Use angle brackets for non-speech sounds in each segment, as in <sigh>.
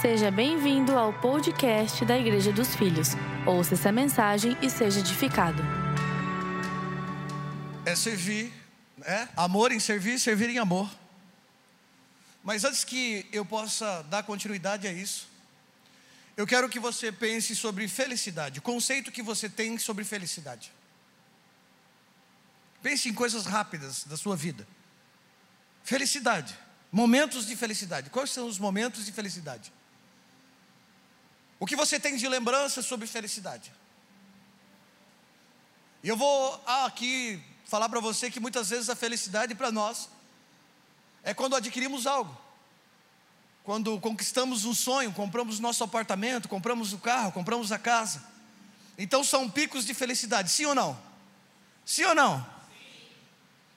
Seja bem-vindo ao podcast da Igreja dos Filhos. Ouça essa mensagem e seja edificado. É servir, né? Amor em servir, servir em amor. Mas antes que eu possa dar continuidade a isso, eu quero que você pense sobre felicidade, o conceito que você tem sobre felicidade. Pense em coisas rápidas da sua vida. Felicidade, momentos de felicidade. Quais são os momentos de felicidade? O que você tem de lembrança sobre felicidade? E eu vou aqui falar para você que muitas vezes a felicidade para nós é quando adquirimos algo. Quando conquistamos um sonho, compramos nosso apartamento, compramos o carro, compramos a casa. Então são picos de felicidade, sim ou não? Sim ou não?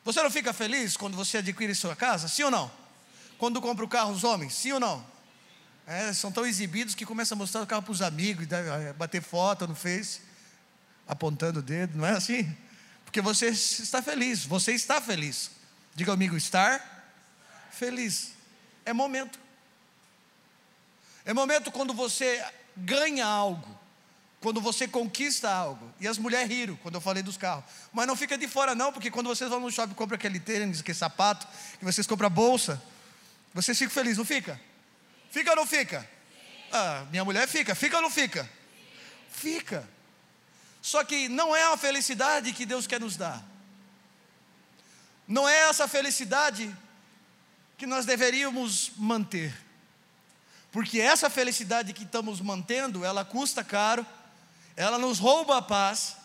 Você não fica feliz quando você adquire sua casa? Sim ou não? Quando compra o carro, os homens? Sim ou não? É, são tão exibidos que começam a mostrar o carro para os amigos, bater foto no Face, apontando o dedo, não é assim? Porque você está feliz, você está feliz. Diga amigo, estar feliz. É momento. É momento quando você ganha algo, quando você conquista algo. E as mulheres riram quando eu falei dos carros. Mas não fica de fora, não, porque quando vocês vão no shopping e compram aquele tênis, aquele sapato, que vocês compram a bolsa, vocês ficam felizes, não fica? Fica ou não fica? Ah, minha mulher fica, fica ou não fica? Fica. Só que não é a felicidade que Deus quer nos dar. Não é essa felicidade que nós deveríamos manter. Porque essa felicidade que estamos mantendo, ela custa caro, ela nos rouba a paz,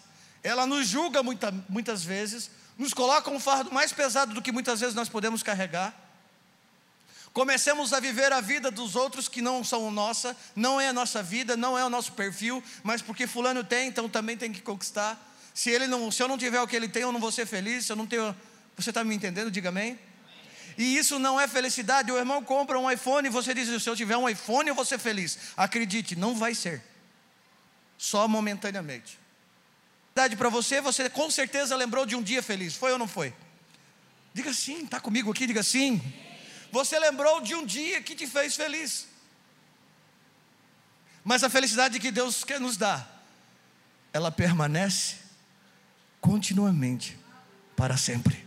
ela nos julga muita, muitas vezes, nos coloca um fardo mais pesado do que muitas vezes nós podemos carregar. Comecemos a viver a vida dos outros que não são nossa, não é a nossa vida, não é o nosso perfil, mas porque fulano tem, então também tem que conquistar. Se ele não, se eu não tiver o que ele tem, eu não vou ser feliz. Se eu não tenho, você está me entendendo? Diga amém. E isso não é felicidade. O irmão compra um iPhone e você diz: se eu tiver um iPhone, eu vou ser feliz. Acredite, não vai ser. Só momentaneamente. Verdade para você, você com certeza lembrou de um dia feliz. Foi ou não foi? Diga sim, está comigo aqui, diga sim. Você lembrou de um dia que te fez feliz. Mas a felicidade que Deus quer nos dar, ela permanece continuamente para sempre.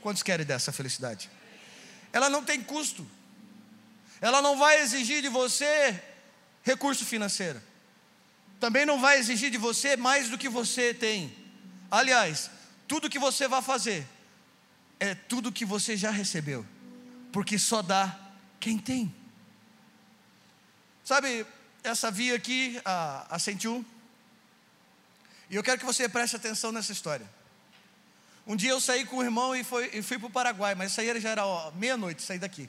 Quantos querem dessa felicidade? Ela não tem custo. Ela não vai exigir de você recurso financeiro. Também não vai exigir de você mais do que você tem. Aliás, tudo que você vai fazer é tudo que você já recebeu porque só dá quem tem. Sabe, essa via aqui, a, a 101, e eu quero que você preste atenção nessa história. Um dia eu saí com o irmão e, foi, e fui para o Paraguai, mas isso aí já era meia-noite, saí daqui.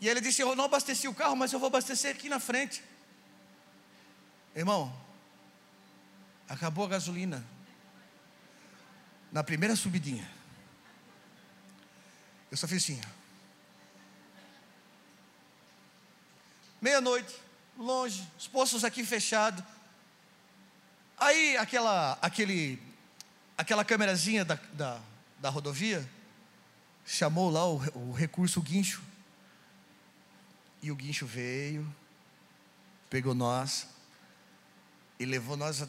E ele disse: Eu não abasteci o carro, mas eu vou abastecer aqui na frente. Irmão, acabou a gasolina. Na primeira subidinha. Eu só fiz assim. Meia-noite, longe, os poços aqui fechados. Aí aquela, aquele, aquela câmerazinha da, da, da rodovia chamou lá o, o recurso o guincho. E o guincho veio, pegou nós e levou nós a,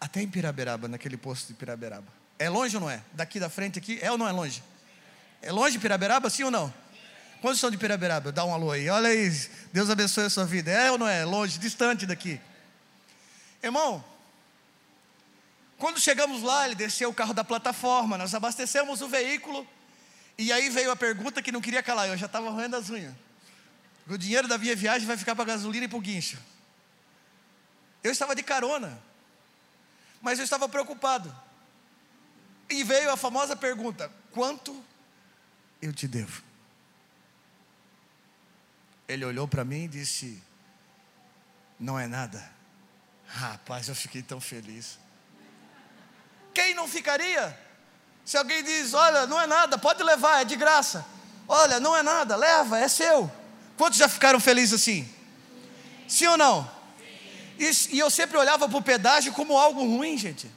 até em Piraberaba, naquele posto de Piraberaba. É longe ou não é? Daqui da frente aqui, é ou não é longe? É longe de Piraberaba, sim ou não? Quantos são de Piraberaba? Dá um alô aí. Olha aí, Deus abençoe a sua vida. É ou não é? Longe, distante daqui. Irmão, quando chegamos lá, ele desceu o carro da plataforma, nós abastecemos o veículo, e aí veio a pergunta que não queria calar, eu já estava roendo as unhas. O dinheiro da minha viagem vai ficar para gasolina e para o guincho. Eu estava de carona, mas eu estava preocupado. E veio a famosa pergunta: quanto eu te devo. Ele olhou para mim e disse: Não é nada. Rapaz, eu fiquei tão feliz. Quem não ficaria? Se alguém diz: Olha, não é nada, pode levar, é de graça. Olha, não é nada, leva, é seu. Quantos já ficaram felizes assim? Sim ou não? E, e eu sempre olhava para o pedágio como algo ruim, gente.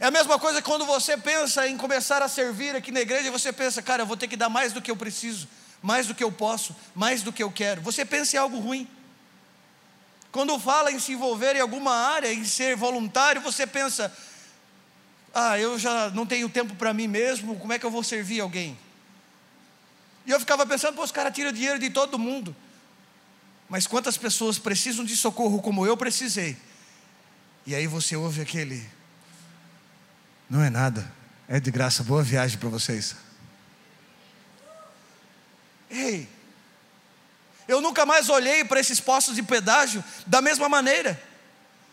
É a mesma coisa quando você pensa em começar a servir aqui na igreja, você pensa, cara, eu vou ter que dar mais do que eu preciso, mais do que eu posso, mais do que eu quero. Você pensa em algo ruim. Quando fala em se envolver em alguma área, em ser voluntário, você pensa: ah, eu já não tenho tempo para mim mesmo, como é que eu vou servir alguém? E eu ficava pensando, pô, os caras tiram dinheiro de todo mundo. Mas quantas pessoas precisam de socorro como eu precisei? E aí você ouve aquele, não é nada, é de graça, boa viagem para vocês. Ei, eu nunca mais olhei para esses postos de pedágio da mesma maneira,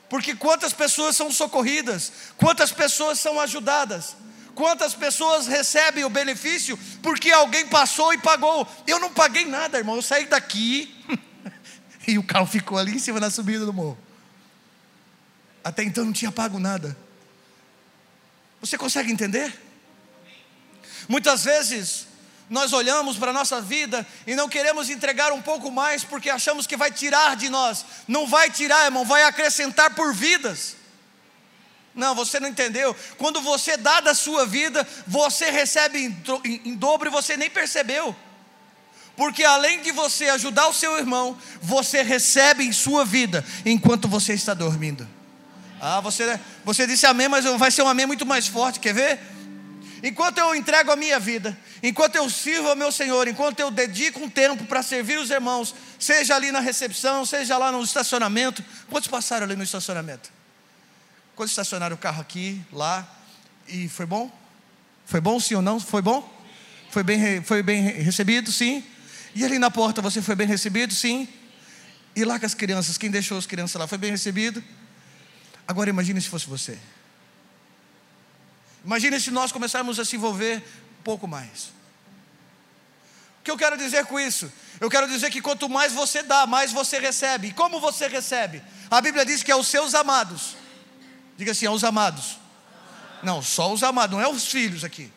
porque quantas pessoas são socorridas, quantas pessoas são ajudadas, quantas pessoas recebem o benefício porque alguém passou e pagou. Eu não paguei nada, irmão, eu saí daqui <laughs> e o carro ficou ali em cima na subida do morro. Até então não tinha pago nada. Você consegue entender? Muitas vezes nós olhamos para a nossa vida e não queremos entregar um pouco mais porque achamos que vai tirar de nós. Não vai tirar, irmão, vai acrescentar por vidas. Não, você não entendeu. Quando você dá da sua vida, você recebe em, em, dobro e você nem percebeu. Porque além de você ajudar o seu irmão, você recebe em sua vida enquanto você está dormindo. Ah, você, você disse amém, mas vai ser um amém muito mais forte, quer ver? Enquanto eu entrego a minha vida, enquanto eu sirvo ao meu Senhor, enquanto eu dedico um tempo para servir os irmãos, seja ali na recepção, seja lá no estacionamento. Quantos passaram ali no estacionamento? Quantos estacionaram o carro aqui, lá? E foi bom? Foi bom sim ou não? Foi bom? Foi bem, foi bem recebido? Sim. E ali na porta você foi bem recebido? Sim. E lá com as crianças, quem deixou as crianças lá? Foi bem recebido? Agora imagine se fosse você. Imagine se nós começarmos a se envolver um pouco mais. O que eu quero dizer com isso? Eu quero dizer que quanto mais você dá, mais você recebe. E como você recebe? A Bíblia diz que é os seus amados. Diga assim, aos amados. Não, só os amados, não é os filhos aqui.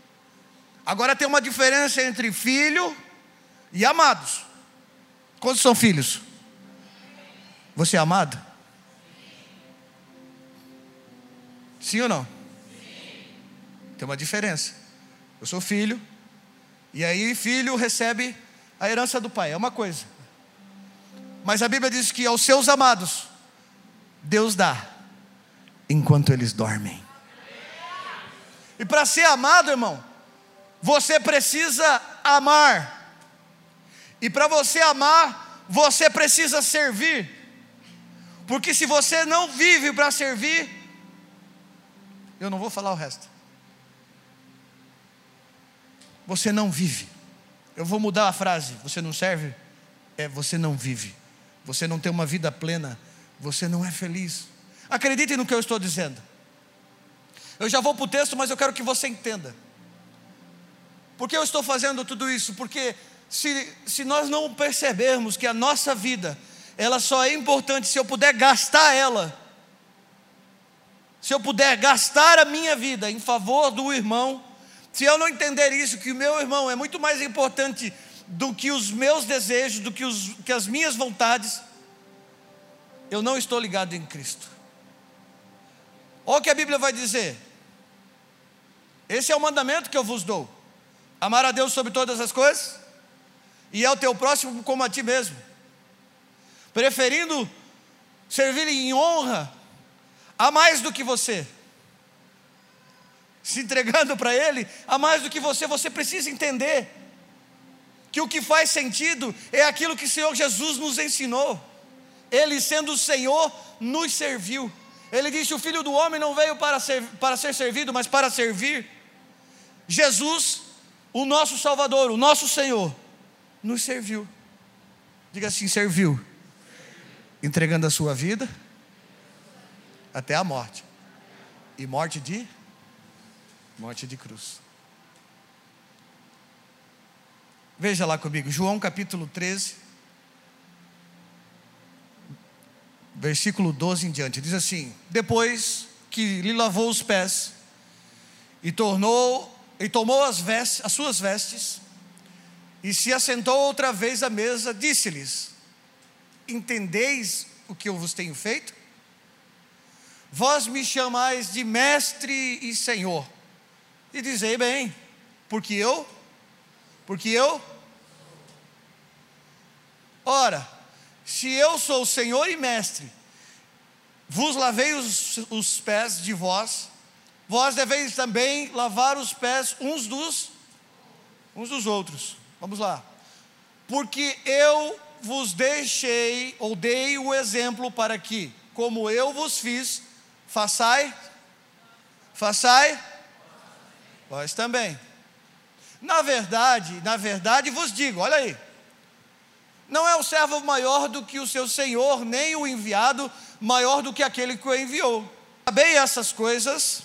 Agora tem uma diferença entre filho e amados. Quantos são filhos? Você é amado? Sim ou não? Sim. Tem uma diferença. Eu sou filho, e aí filho recebe a herança do pai, é uma coisa. Mas a Bíblia diz que aos seus amados, Deus dá, enquanto eles dormem. E para ser amado, irmão, você precisa amar. E para você amar, você precisa servir. Porque se você não vive para servir, eu não vou falar o resto. Você não vive. Eu vou mudar a frase. Você não serve? É, você não vive. Você não tem uma vida plena. Você não é feliz. Acredite no que eu estou dizendo. Eu já vou para o texto, mas eu quero que você entenda. Por que eu estou fazendo tudo isso? Porque se, se nós não percebermos que a nossa vida, ela só é importante se eu puder gastar ela se eu puder gastar a minha vida em favor do irmão, se eu não entender isso, que o meu irmão é muito mais importante do que os meus desejos, do que, os, que as minhas vontades, eu não estou ligado em Cristo. Olha o que a Bíblia vai dizer. Esse é o mandamento que eu vos dou: amar a Deus sobre todas as coisas, e ao teu próximo como a ti mesmo, preferindo servir em honra a mais do que você. Se entregando para Ele, a mais do que você, você precisa entender que o que faz sentido é aquilo que o Senhor Jesus nos ensinou. Ele, sendo o Senhor, nos serviu. Ele disse: O filho do homem não veio para ser, para ser servido, mas para servir. Jesus, o nosso Salvador, o nosso Senhor, nos serviu. Diga assim: serviu. Entregando a sua vida até a morte. E morte de? Morte de cruz. Veja lá comigo, João capítulo 13, versículo 12 em diante, diz assim: Depois que lhe lavou os pés e tornou e tomou as vestes, as suas vestes e se assentou outra vez à mesa, disse-lhes: Entendeis o que eu vos tenho feito? Vós me chamais de mestre e senhor. E dizei bem, porque eu, porque eu Ora, se eu sou Senhor e Mestre, vos lavei os, os pés de vós, vós deveis também lavar os pés uns dos uns dos outros. Vamos lá. Porque eu vos deixei ou dei o exemplo para que, como eu vos fiz, façai façai vós também. Na verdade, na verdade vos digo, olha aí. Não é o servo maior do que o seu senhor, nem o enviado maior do que aquele que o enviou. Bem essas coisas,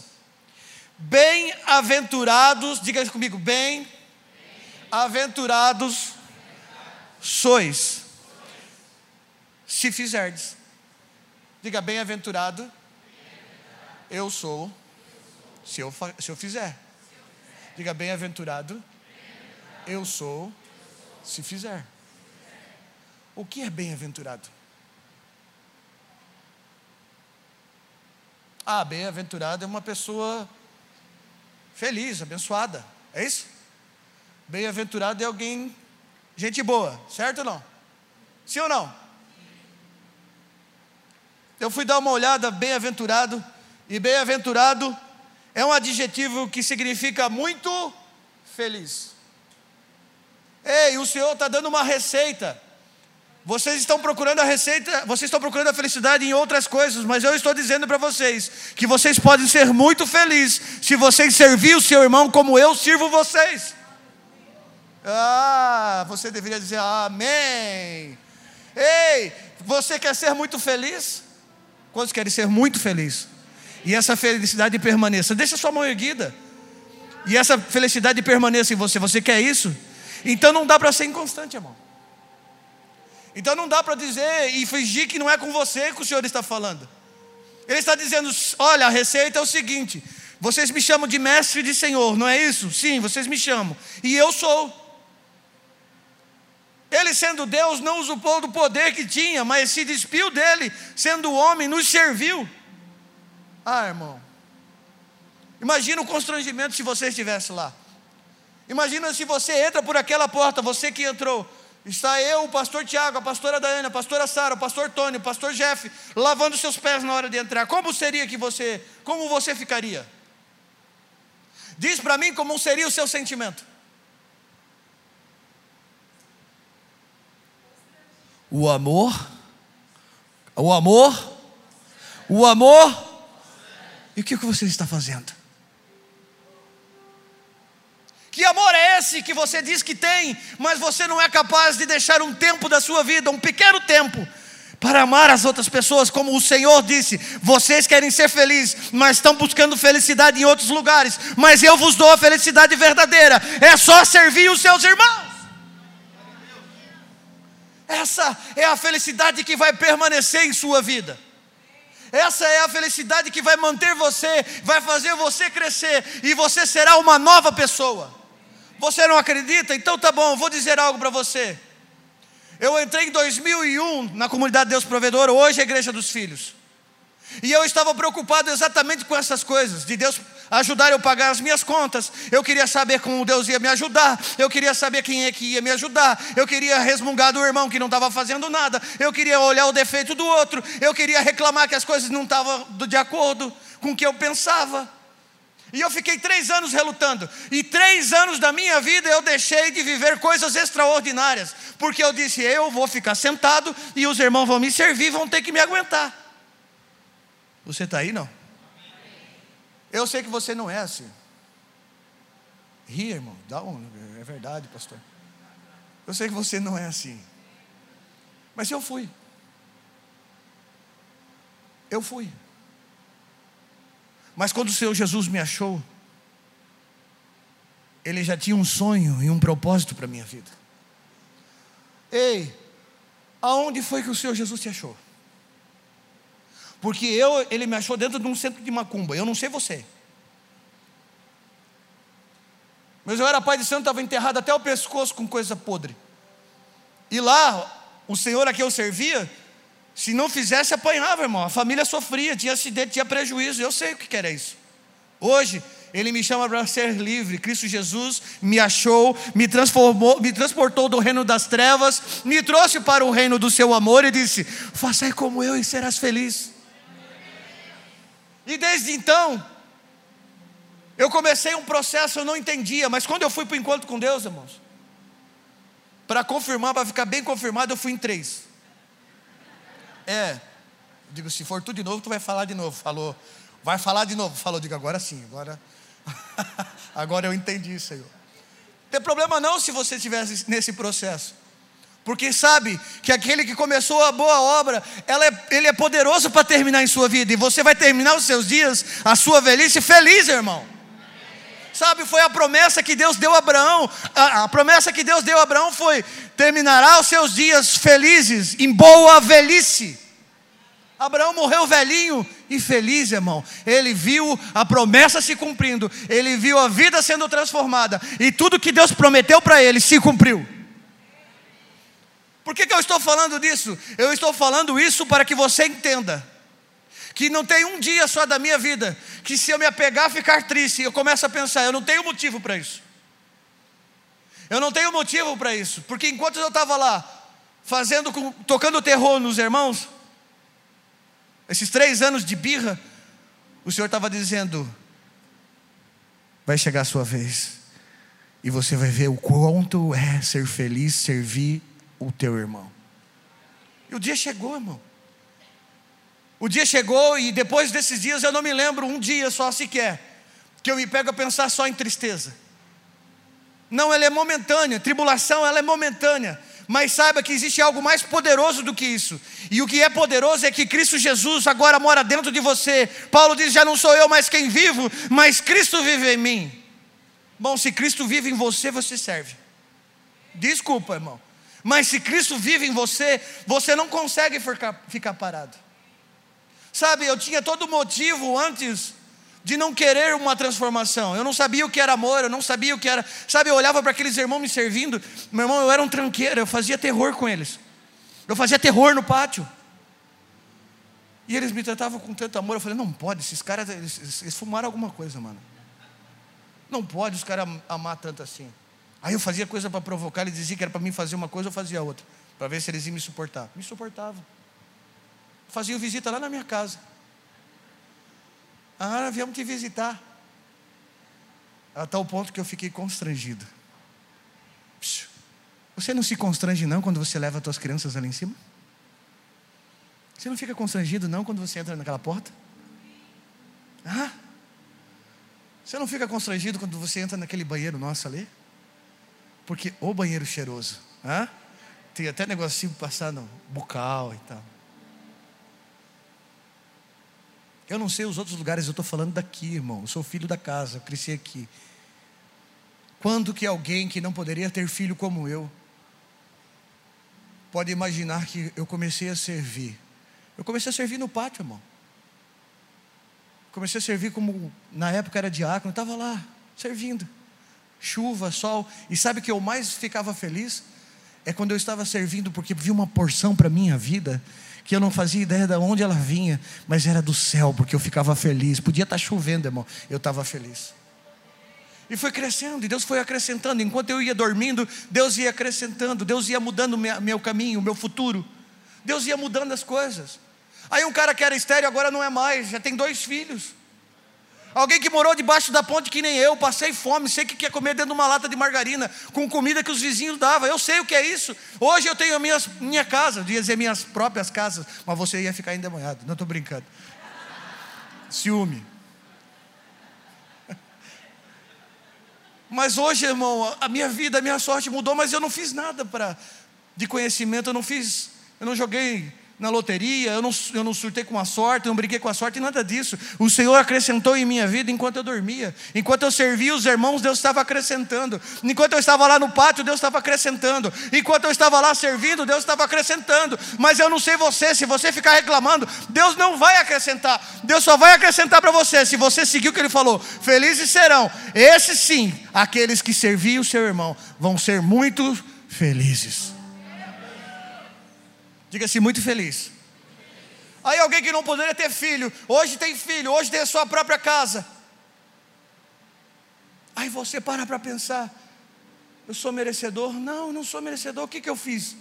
bem-aventurados, diga comigo, bem-aventurados sois, se fizerdes. Diga, bem-aventurado, eu sou, se eu, se eu fizer. Diga, bem-aventurado, eu sou, se fizer. O que é bem-aventurado? Ah, bem-aventurado é uma pessoa feliz, abençoada. É isso? Bem-aventurado é alguém, gente boa, certo ou não? Sim ou não? Eu fui dar uma olhada, bem-aventurado, e bem-aventurado é um adjetivo que significa muito feliz. Ei, o Senhor está dando uma receita vocês estão procurando a receita, vocês estão procurando a felicidade em outras coisas, mas eu estou dizendo para vocês que vocês podem ser muito felizes se vocês servir o seu irmão como eu sirvo vocês. Ah, você deveria dizer amém. Ei, você quer ser muito feliz? Quantos querem ser muito felizes? E essa felicidade permaneça. Deixa sua mão erguida. E essa felicidade permaneça em você. Você quer isso? Então não dá para ser inconstante, irmão. Então não dá para dizer e fingir que não é com você que o Senhor está falando. Ele está dizendo: olha, a receita é o seguinte: vocês me chamam de mestre de senhor, não é isso? Sim, vocês me chamam. E eu sou. Ele, sendo Deus, não usurpou do poder que tinha, mas se despiu dele, sendo homem, nos serviu. Ah, irmão. Imagina o constrangimento se você estivesse lá. Imagina se você entra por aquela porta, você que entrou. Está eu, o pastor Tiago, a pastora Daiane, a pastora Sara, o pastor Tony, o pastor Jeff, lavando seus pés na hora de entrar. Como seria que você, como você ficaria? Diz para mim como seria o seu sentimento. O amor, o amor, o amor. E o que você está fazendo? Que amor é esse que você diz que tem, mas você não é capaz de deixar um tempo da sua vida, um pequeno tempo, para amar as outras pessoas, como o Senhor disse: vocês querem ser felizes, mas estão buscando felicidade em outros lugares, mas eu vos dou a felicidade verdadeira, é só servir os seus irmãos. Essa é a felicidade que vai permanecer em sua vida. Essa é a felicidade que vai manter você, vai fazer você crescer e você será uma nova pessoa. Você não acredita? Então tá bom, vou dizer algo para você. Eu entrei em 2001 na comunidade Deus Provedor, hoje é a Igreja dos Filhos. E eu estava preocupado exatamente com essas coisas, de Deus ajudar eu pagar as minhas contas. Eu queria saber como Deus ia me ajudar. Eu queria saber quem é que ia me ajudar. Eu queria resmungar do irmão que não estava fazendo nada. Eu queria olhar o defeito do outro. Eu queria reclamar que as coisas não estavam de acordo com o que eu pensava. E eu fiquei três anos relutando. E três anos da minha vida eu deixei de viver coisas extraordinárias. Porque eu disse: eu vou ficar sentado e os irmãos vão me servir, vão ter que me aguentar. Você está aí, não? Eu sei que você não é assim. Ria, irmão. Dá um, é verdade, pastor. Eu sei que você não é assim. Mas eu fui. Eu fui. Mas quando o Senhor Jesus me achou, Ele já tinha um sonho e um propósito para a minha vida. Ei, aonde foi que o Senhor Jesus te achou? Porque eu, Ele me achou dentro de um centro de macumba, eu não sei você. Mas eu era pai de santo, estava enterrado até o pescoço com coisa podre. E lá, o Senhor a quem eu servia, se não fizesse, apanhava, irmão. A família sofria, tinha acidente, tinha prejuízo. Eu sei o que era isso. Hoje, Ele me chama para ser livre. Cristo Jesus me achou, me transformou, me transportou do reino das trevas, me trouxe para o reino do seu amor e disse: Faça como eu e serás feliz. E desde então, eu comecei um processo, eu não entendia, mas quando eu fui para o encontro com Deus, irmãos, para confirmar, para ficar bem confirmado, eu fui em três. É, digo, se for tudo de novo, tu vai falar de novo. Falou, vai falar de novo. Falou, digo, agora sim, agora <laughs> Agora eu entendi, Senhor. Não tem problema não se você estivesse nesse processo. Porque sabe que aquele que começou a boa obra, é, ele é poderoso para terminar em sua vida. E você vai terminar os seus dias, a sua velhice, feliz, irmão. Sabe, foi a promessa que Deus deu a Abraão. A, a promessa que Deus deu a Abraão foi: terminará os seus dias felizes, em boa velhice. Abraão morreu velhinho e feliz, irmão. Ele viu a promessa se cumprindo, ele viu a vida sendo transformada, e tudo que Deus prometeu para ele se cumpriu. Por que, que eu estou falando disso? Eu estou falando isso para que você entenda que não tem um dia só da minha vida que se eu me apegar ficar triste, eu começo a pensar, eu não tenho motivo para isso. Eu não tenho motivo para isso, porque enquanto eu estava lá fazendo, tocando terror nos irmãos, esses três anos de birra, o Senhor estava dizendo: vai chegar a sua vez, e você vai ver o quanto é ser feliz, servir o teu irmão. E o dia chegou, irmão. O dia chegou, e depois desses dias eu não me lembro um dia só sequer, que eu me pego a pensar só em tristeza. Não, ela é momentânea, tribulação ela é momentânea mas saiba que existe algo mais poderoso do que isso. E o que é poderoso é que Cristo Jesus agora mora dentro de você. Paulo diz: Já não sou eu mais quem vivo, mas Cristo vive em mim. Bom, se Cristo vive em você, você serve. Desculpa, irmão. Mas se Cristo vive em você, você não consegue ficar, ficar parado. Sabe, eu tinha todo motivo antes de não querer uma transformação. Eu não sabia o que era amor, eu não sabia o que era. Sabe, eu olhava para aqueles irmãos me servindo. Meu irmão, eu era um tranqueiro, eu fazia terror com eles. Eu fazia terror no pátio. E eles me tratavam com tanto amor. Eu falei: não pode, esses caras, eles, eles fumaram alguma coisa, mano. Não pode os caras amar tanto assim. Aí eu fazia coisa para provocar, eles diziam que era para mim fazer uma coisa, eu fazia outra. Para ver se eles iam me suportar. Me suportavam. Faziam visita lá na minha casa. Ah, viemos te visitar. A tal ponto que eu fiquei constrangido. Você não se constrange não quando você leva as suas crianças ali em cima? Você não fica constrangido não quando você entra naquela porta? Ah? Você não fica constrangido quando você entra naquele banheiro nosso ali? Porque o banheiro cheiroso? Tem até negocinho passando bucal e tal. Eu não sei os outros lugares, eu estou falando daqui, irmão. Eu sou filho da casa, eu cresci aqui. Quando que alguém que não poderia ter filho como eu pode imaginar que eu comecei a servir? Eu comecei a servir no pátio, irmão. Comecei a servir como na época era diácono, estava lá servindo. Chuva, sol, e sabe que eu mais ficava feliz é quando eu estava servindo porque vi uma porção para minha vida que eu não fazia ideia de onde ela vinha, mas era do céu, porque eu ficava feliz. Podia estar chovendo, irmão, eu estava feliz. E foi crescendo, e Deus foi acrescentando. Enquanto eu ia dormindo, Deus ia acrescentando, Deus ia mudando meu caminho, meu futuro. Deus ia mudando as coisas. Aí um cara que era estéreo agora não é mais, já tem dois filhos. Alguém que morou debaixo da ponte que nem eu, passei fome, sei que quer comer dentro de uma lata de margarina, com comida que os vizinhos davam. Eu sei o que é isso. Hoje eu tenho a minha, minha casa, ia dizer minhas próprias casas, mas você ia ficar endemoniado. Não estou brincando. Ciúme. Mas hoje, irmão, a minha vida, a minha sorte mudou, mas eu não fiz nada para de conhecimento, eu não fiz, eu não joguei na loteria, eu não, eu não surtei com a sorte, eu não briguei com a sorte, nada disso. O Senhor acrescentou em minha vida enquanto eu dormia. Enquanto eu servia os irmãos, Deus estava acrescentando. Enquanto eu estava lá no pátio, Deus estava acrescentando. Enquanto eu estava lá servindo, Deus estava acrescentando. Mas eu não sei você, se você ficar reclamando, Deus não vai acrescentar. Deus só vai acrescentar para você se você seguir o que Ele falou. Felizes serão, esses sim, aqueles que serviam o seu irmão, vão ser muito felizes. Diga-se muito feliz. Aí alguém que não poderia ter filho, hoje tem filho, hoje tem a sua própria casa. Aí você para para pensar: eu sou merecedor? Não, não sou merecedor. O que, que eu fiz?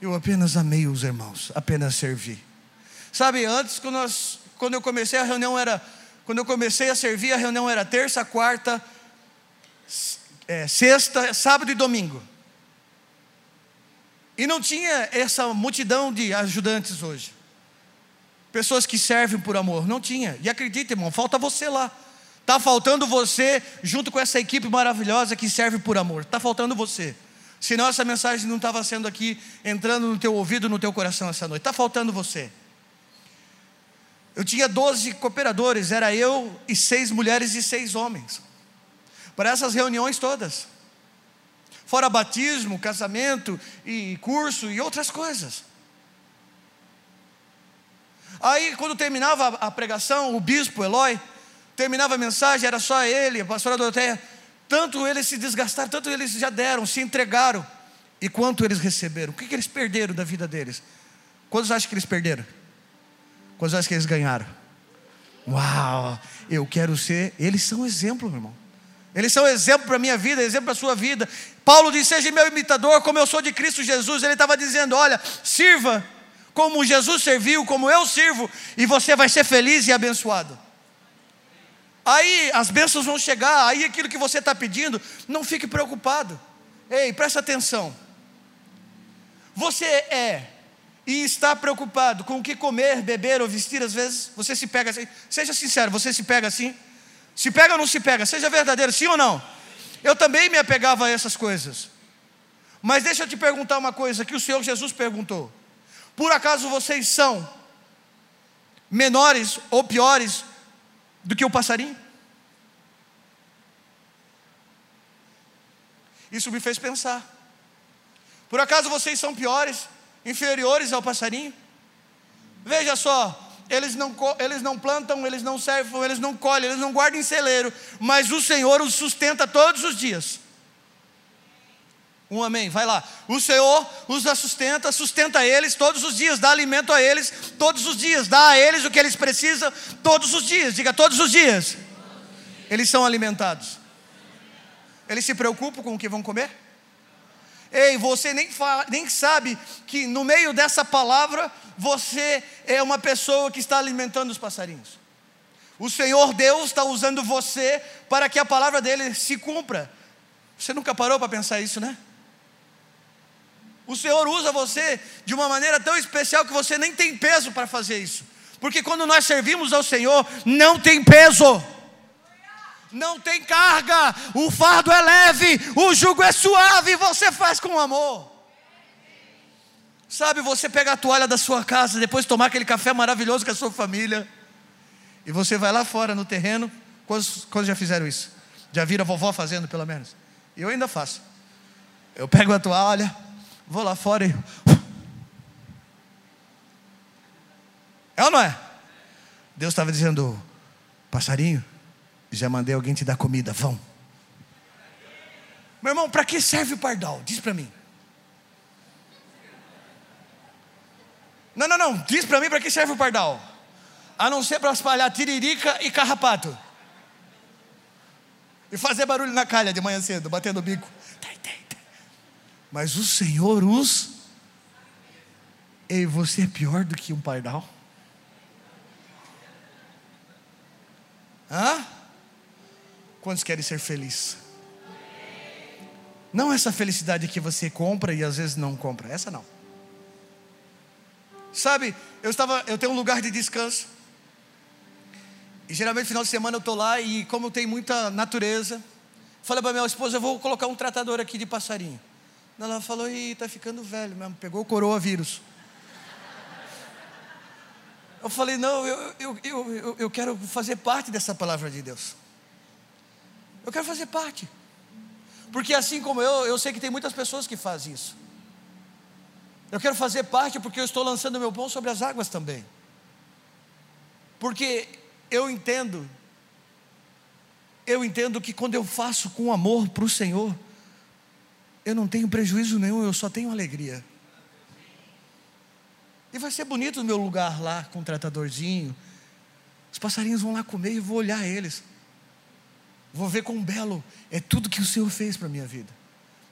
Eu apenas amei os irmãos, apenas servi. Sabe, antes, quando, nós, quando eu comecei a reunião, era. Quando eu comecei a servir, a reunião era terça, quarta, é, sexta, sábado e domingo. E não tinha essa multidão de ajudantes hoje. Pessoas que servem por amor. Não tinha. E acredita, irmão, falta você lá. Está faltando você junto com essa equipe maravilhosa que serve por amor. Está faltando você. Senão essa mensagem não estava sendo aqui, entrando no teu ouvido, no teu coração essa noite. Está faltando você. Eu tinha 12 cooperadores, era eu e seis mulheres e seis homens. Para essas reuniões todas. Fora batismo, casamento e curso e outras coisas. Aí, quando terminava a pregação, o bispo Eloy, terminava a mensagem, era só ele, a pastora Doroteia. Tanto eles se desgastaram, tanto eles já deram, se entregaram. E quanto eles receberam? O que, que eles perderam da vida deles? Quantos acham que eles perderam? Quantos acham que eles ganharam? Uau, eu quero ser. Eles são exemplo, meu irmão. Eles são exemplo para a minha vida, exemplo para a sua vida. Paulo diz: Seja meu imitador, como eu sou de Cristo Jesus. Ele estava dizendo: Olha, sirva como Jesus serviu, como eu sirvo, e você vai ser feliz e abençoado. Aí as bênçãos vão chegar, aí aquilo que você está pedindo, não fique preocupado. Ei, presta atenção. Você é e está preocupado com o que comer, beber ou vestir, às vezes, você se pega assim. Seja sincero, você se pega assim? Se pega ou não se pega? Seja verdadeiro, sim ou não? Eu também me apegava a essas coisas. Mas deixa eu te perguntar uma coisa que o Senhor Jesus perguntou: Por acaso vocês são menores ou piores do que o passarinho? Isso me fez pensar. Por acaso vocês são piores inferiores ao passarinho? Veja só, eles não, eles não plantam, eles não servem, eles não colhem, eles não guardam em celeiro, mas o Senhor os sustenta todos os dias. Um amém, vai lá. O Senhor os sustenta, sustenta eles todos os dias, dá alimento a eles todos os dias, dá a eles o que eles precisam todos os dias. Diga todos os dias. Eles são alimentados. Eles se preocupam com o que vão comer? Ei, você nem, nem sabe que no meio dessa palavra você é uma pessoa que está alimentando os passarinhos. O Senhor Deus está usando você para que a palavra dele se cumpra. Você nunca parou para pensar isso, né? O Senhor usa você de uma maneira tão especial que você nem tem peso para fazer isso. Porque quando nós servimos ao Senhor, não tem peso não tem carga, o fardo é leve, o jugo é suave, você faz com amor. Sabe, você pega a toalha da sua casa, depois de tomar aquele café maravilhoso com a sua família, e você vai lá fora no terreno. Quantos, quantos já fizeram isso? Já viram vovó fazendo, pelo menos? Eu ainda faço. Eu pego a toalha, vou lá fora e. É ou não é? Deus estava dizendo, passarinho, já mandei alguém te dar comida, vão. Meu irmão, para que serve o pardal? Diz para mim. Não, não, não. Diz para mim para que serve o pardal. A não ser para espalhar tiririca e carrapato. E fazer barulho na calha de manhã cedo, batendo o bico. Mas o Senhor os. Ei, você é pior do que um pardal? Hã? Quantos querem ser felizes? Não essa felicidade que você compra e às vezes não compra, essa não. Sabe, eu estava, eu tenho um lugar de descanso. E geralmente no final de semana eu estou lá e como tem muita natureza, falei para minha esposa, eu vou colocar um tratador aqui de passarinho. Ela falou, e tá ficando velho mesmo, pegou o coronavírus. Eu falei, não, eu, eu, eu, eu, quero fazer parte dessa palavra de Deus. Eu quero fazer parte. Porque assim como eu, eu sei que tem muitas pessoas que fazem isso. Eu quero fazer parte porque eu estou lançando meu pão sobre as águas também. Porque eu entendo, eu entendo que quando eu faço com amor para o Senhor, eu não tenho prejuízo nenhum, eu só tenho alegria. E vai ser bonito o meu lugar lá com o tratadorzinho. Os passarinhos vão lá comer e eu vou olhar eles. Vou ver quão belo é tudo que o Senhor fez para a minha vida.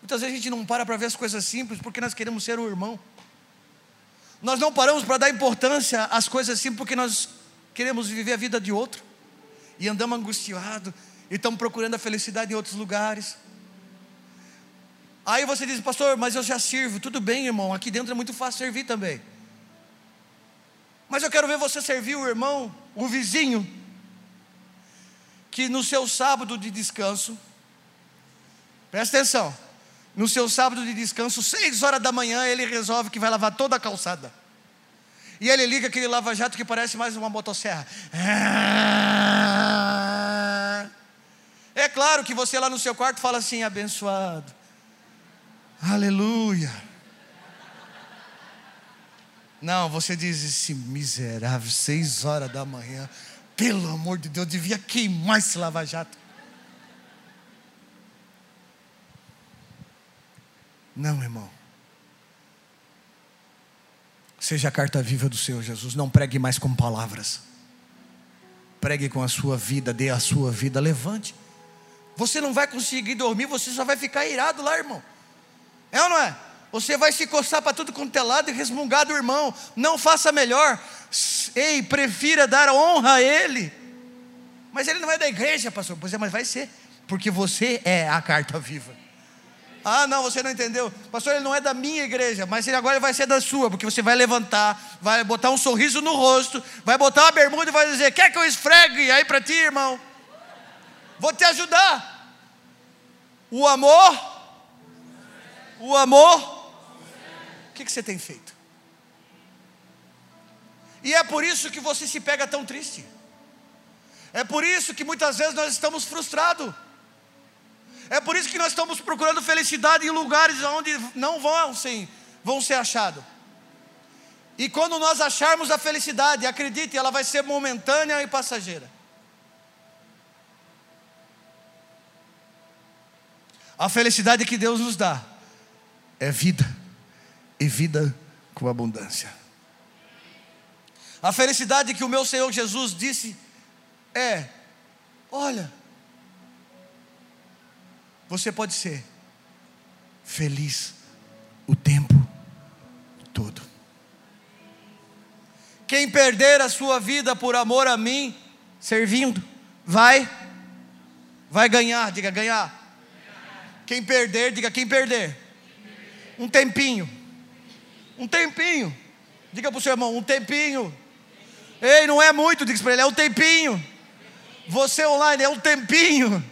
Muitas vezes a gente não para para ver as coisas simples porque nós queremos ser um irmão. Nós não paramos para dar importância às coisas simples porque nós queremos viver a vida de outro e andamos angustiados e estamos procurando a felicidade em outros lugares. Aí você diz, pastor, mas eu já sirvo. Tudo bem, irmão, aqui dentro é muito fácil servir também. Mas eu quero ver você servir o irmão, o vizinho, que no seu sábado de descanso, presta atenção, no seu sábado de descanso, seis horas da manhã, ele resolve que vai lavar toda a calçada. E ele liga aquele lava-jato que parece mais uma motosserra. É claro que você lá no seu quarto fala assim: abençoado, aleluia. Não, você diz esse miserável, seis horas da manhã, pelo amor de Deus, devia queimar esse lava-jato. Não, irmão. Seja a carta viva do Senhor Jesus. Não pregue mais com palavras. Pregue com a sua vida, dê a sua vida, levante. Você não vai conseguir dormir, você só vai ficar irado lá, irmão. É ou não é? Você vai se coçar para tudo quanto é lado e resmungar do irmão. Não faça melhor. Ei, prefira dar honra a ele. Mas ele não é da igreja, pastor. Pois é, mas vai ser. Porque você é a carta viva. Ah, não, você não entendeu. Pastor, ele não é da minha igreja, mas ele agora vai ser da sua, porque você vai levantar, vai botar um sorriso no rosto, vai botar uma bermuda e vai dizer: Quer que eu esfregue aí para ti, irmão? Vou te ajudar. O amor, o amor que, que você tem feito? E é por isso que você se pega tão triste. É por isso que muitas vezes nós estamos frustrados. É por isso que nós estamos procurando felicidade em lugares onde não vão, sim, vão ser achados. E quando nós acharmos a felicidade, acredite, ela vai ser momentânea e passageira. A felicidade que Deus nos dá é vida e vida com abundância. A felicidade que o meu Senhor Jesus disse é: olha, você pode ser feliz o tempo todo. Quem perder a sua vida por amor a mim, servindo, vai vai ganhar, diga ganhar. Quem perder, diga quem perder. Um tempinho um tempinho. Diga para o seu irmão, um tempinho. Ei, não é muito, diga para ele, é um tempinho. Você online é um tempinho.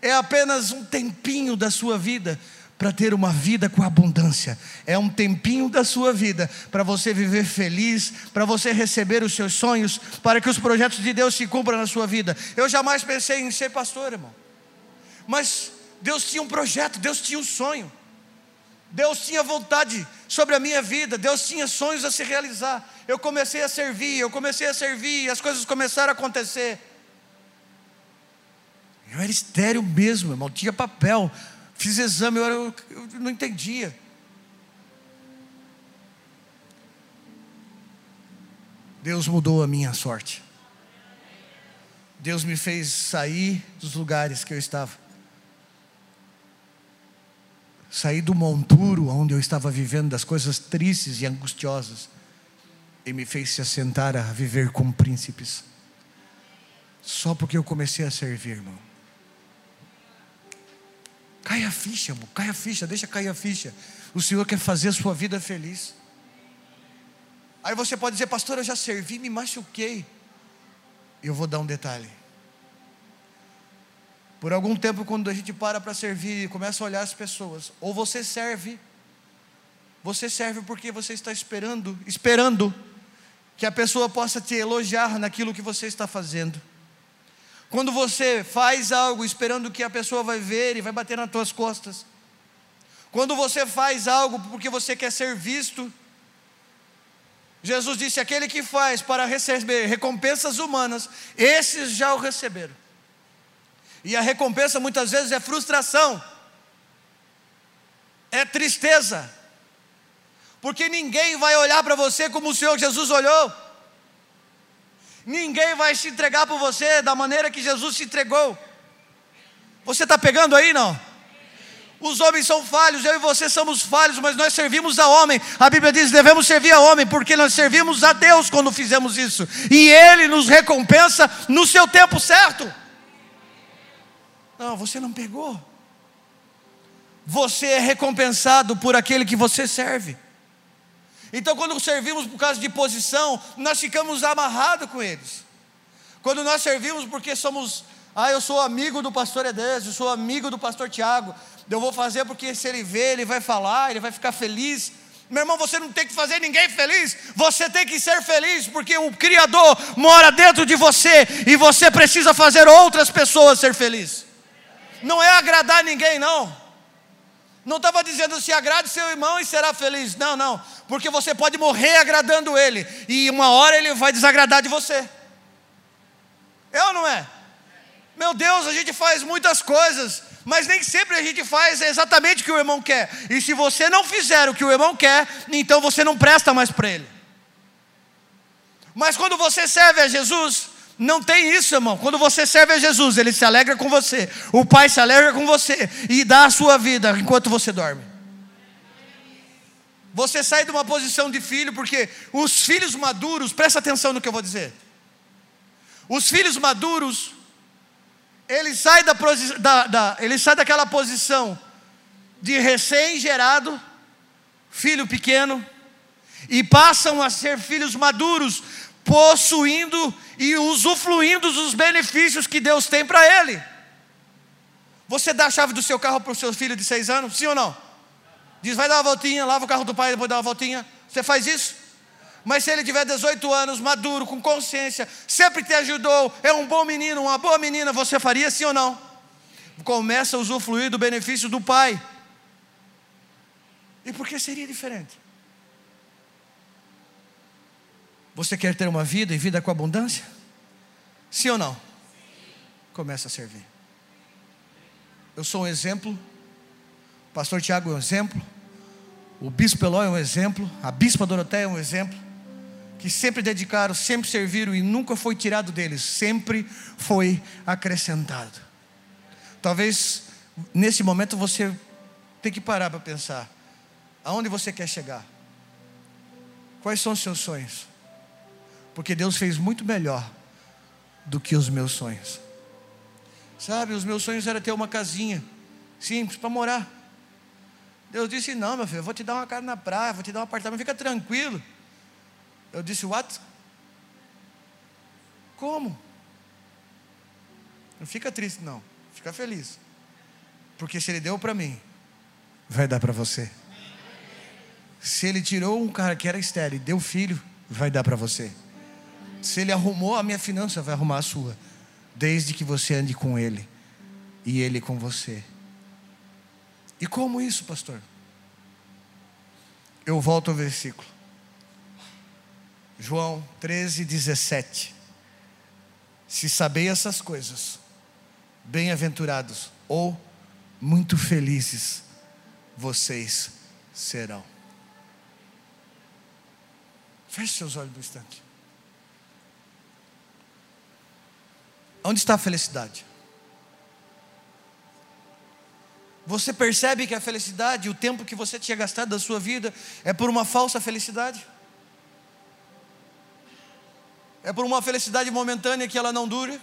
É apenas um tempinho da sua vida para ter uma vida com abundância. É um tempinho da sua vida para você viver feliz, para você receber os seus sonhos, para que os projetos de Deus se cumpram na sua vida. Eu jamais pensei em ser pastor, irmão. Mas Deus tinha um projeto, Deus tinha um sonho. Deus tinha vontade sobre a minha vida, Deus tinha sonhos a se realizar. Eu comecei a servir, eu comecei a servir, as coisas começaram a acontecer. Eu era estéreo mesmo, irmão, tinha papel, fiz exame, eu, era, eu não entendia. Deus mudou a minha sorte. Deus me fez sair dos lugares que eu estava saí do monturo onde eu estava vivendo das coisas tristes e angustiosas e me fez se assentar a viver com príncipes. Só porque eu comecei a servir, irmão. Cai a ficha, irmão, cai a ficha, deixa cair a ficha. O Senhor quer fazer a sua vida feliz. Aí você pode dizer, pastor, eu já servi, me machuquei. Eu vou dar um detalhe. Por algum tempo, quando a gente para para servir e começa a olhar as pessoas, ou você serve, você serve porque você está esperando, esperando que a pessoa possa te elogiar naquilo que você está fazendo. Quando você faz algo esperando que a pessoa vai ver e vai bater nas tuas costas. Quando você faz algo porque você quer ser visto. Jesus disse: aquele que faz para receber recompensas humanas, esses já o receberam. E a recompensa muitas vezes é frustração, é tristeza, porque ninguém vai olhar para você como o Senhor Jesus olhou, ninguém vai se entregar por você da maneira que Jesus se entregou. Você está pegando aí, não? Os homens são falhos, eu e você somos falhos, mas nós servimos a homem. A Bíblia diz: devemos servir a homem, porque nós servimos a Deus quando fizemos isso, e Ele nos recompensa no seu tempo certo. Não, você não pegou. Você é recompensado por aquele que você serve. Então, quando servimos por causa de posição, nós ficamos amarrados com eles. Quando nós servimos porque somos, ah, eu sou amigo do pastor Edésio, eu sou amigo do pastor Tiago, eu vou fazer porque se ele ver, ele vai falar, ele vai ficar feliz. Meu irmão, você não tem que fazer ninguém feliz, você tem que ser feliz, porque o Criador mora dentro de você e você precisa fazer outras pessoas ser felizes. Não é agradar ninguém, não. Não estava dizendo se agrade seu irmão e será feliz. Não, não. Porque você pode morrer agradando ele. E uma hora ele vai desagradar de você. É ou não é? Meu Deus, a gente faz muitas coisas. Mas nem sempre a gente faz exatamente o que o irmão quer. E se você não fizer o que o irmão quer, então você não presta mais para ele. Mas quando você serve a Jesus, não tem isso, irmão. Quando você serve a Jesus, Ele se alegra com você. O Pai se alegra com você e dá a sua vida enquanto você dorme. Você sai de uma posição de filho, porque os filhos maduros, presta atenção no que eu vou dizer. Os filhos maduros, eles saem, da, da, da, daquela posição de recém-gerado, filho pequeno, e passam a ser filhos maduros, possuindo e usufruindo dos benefícios que Deus tem para ele. Você dá a chave do seu carro para o seu filho de seis anos, sim ou não? Diz, vai dar uma voltinha, lava o carro do pai, depois dá uma voltinha. Você faz isso? Mas se ele tiver 18 anos, maduro, com consciência, sempre te ajudou, é um bom menino, uma boa menina, você faria sim ou não? Começa a usufruir do benefício do pai. E por que seria diferente? Você quer ter uma vida e vida com abundância? Sim ou não? Começa a servir. Eu sou um exemplo. O pastor Tiago é um exemplo. O bispo Eloy é um exemplo. A bispa Doroteia é um exemplo. Que sempre dedicaram, sempre serviram e nunca foi tirado deles. Sempre foi acrescentado. Talvez nesse momento você tem que parar para pensar. Aonde você quer chegar? Quais são os seus sonhos? Porque Deus fez muito melhor do que os meus sonhos. Sabe, os meus sonhos era ter uma casinha simples para morar. Deus disse: Não, meu filho, eu vou te dar uma casa na praia, vou te dar um apartamento, fica tranquilo. Eu disse: What? Como? Não fica triste, não, fica feliz. Porque se Ele deu para mim, vai dar para você. Se Ele tirou um cara que era estéreo e deu filho, vai dar para você. Se ele arrumou a minha finança, vai arrumar a sua. Desde que você ande com ele e ele com você. E como isso, pastor? Eu volto ao versículo. João 13, 17. Se sabei essas coisas, bem-aventurados ou muito felizes vocês serão. Feche seus olhos um instante. Onde está a felicidade? Você percebe que a felicidade, o tempo que você tinha gastado da sua vida, é por uma falsa felicidade? É por uma felicidade momentânea que ela não dura?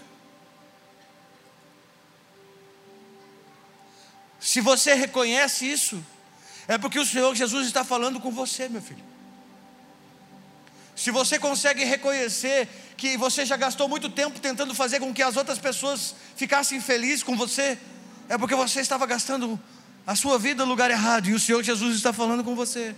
Se você reconhece isso, é porque o Senhor Jesus está falando com você, meu filho. Se você consegue reconhecer que você já gastou muito tempo tentando fazer com que as outras pessoas ficassem felizes com você, é porque você estava gastando a sua vida no lugar errado e o Senhor Jesus está falando com você.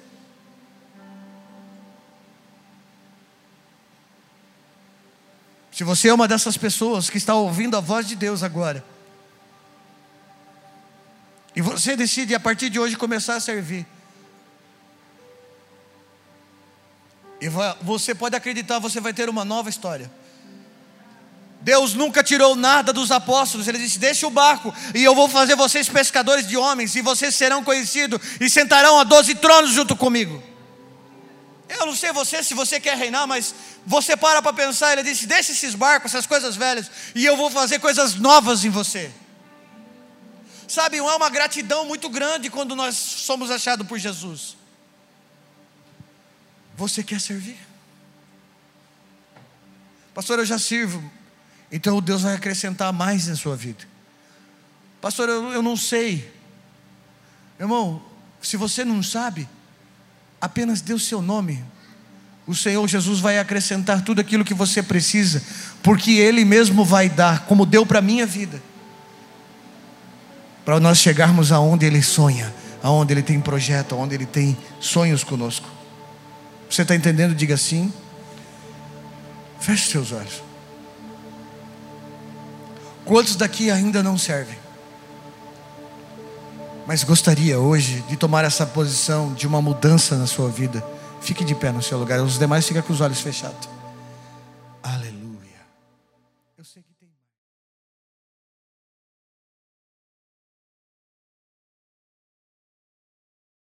Se você é uma dessas pessoas que está ouvindo a voz de Deus agora, e você decide a partir de hoje começar a servir, E você pode acreditar, você vai ter uma nova história. Deus nunca tirou nada dos apóstolos, ele disse: Deixe o barco, e eu vou fazer vocês pescadores de homens, e vocês serão conhecidos, e sentarão a doze tronos junto comigo. Eu não sei você se você quer reinar, mas você para para pensar. Ele disse: Deixe esses barcos, essas coisas velhas, e eu vou fazer coisas novas em você. Sabe, é uma gratidão muito grande quando nós somos achados por Jesus. Você quer servir? Pastor, eu já sirvo. Então Deus vai acrescentar mais na sua vida. Pastor, eu, eu não sei. Irmão, se você não sabe, apenas dê o seu nome. O Senhor Jesus vai acrescentar tudo aquilo que você precisa, porque Ele mesmo vai dar, como deu para a minha vida, para nós chegarmos aonde Ele sonha, aonde Ele tem projeto, aonde Ele tem sonhos conosco. Você está entendendo? Diga sim. Feche seus olhos. Quantos daqui ainda não servem? Mas gostaria hoje de tomar essa posição de uma mudança na sua vida. Fique de pé no seu lugar. Os demais ficam com os olhos fechados.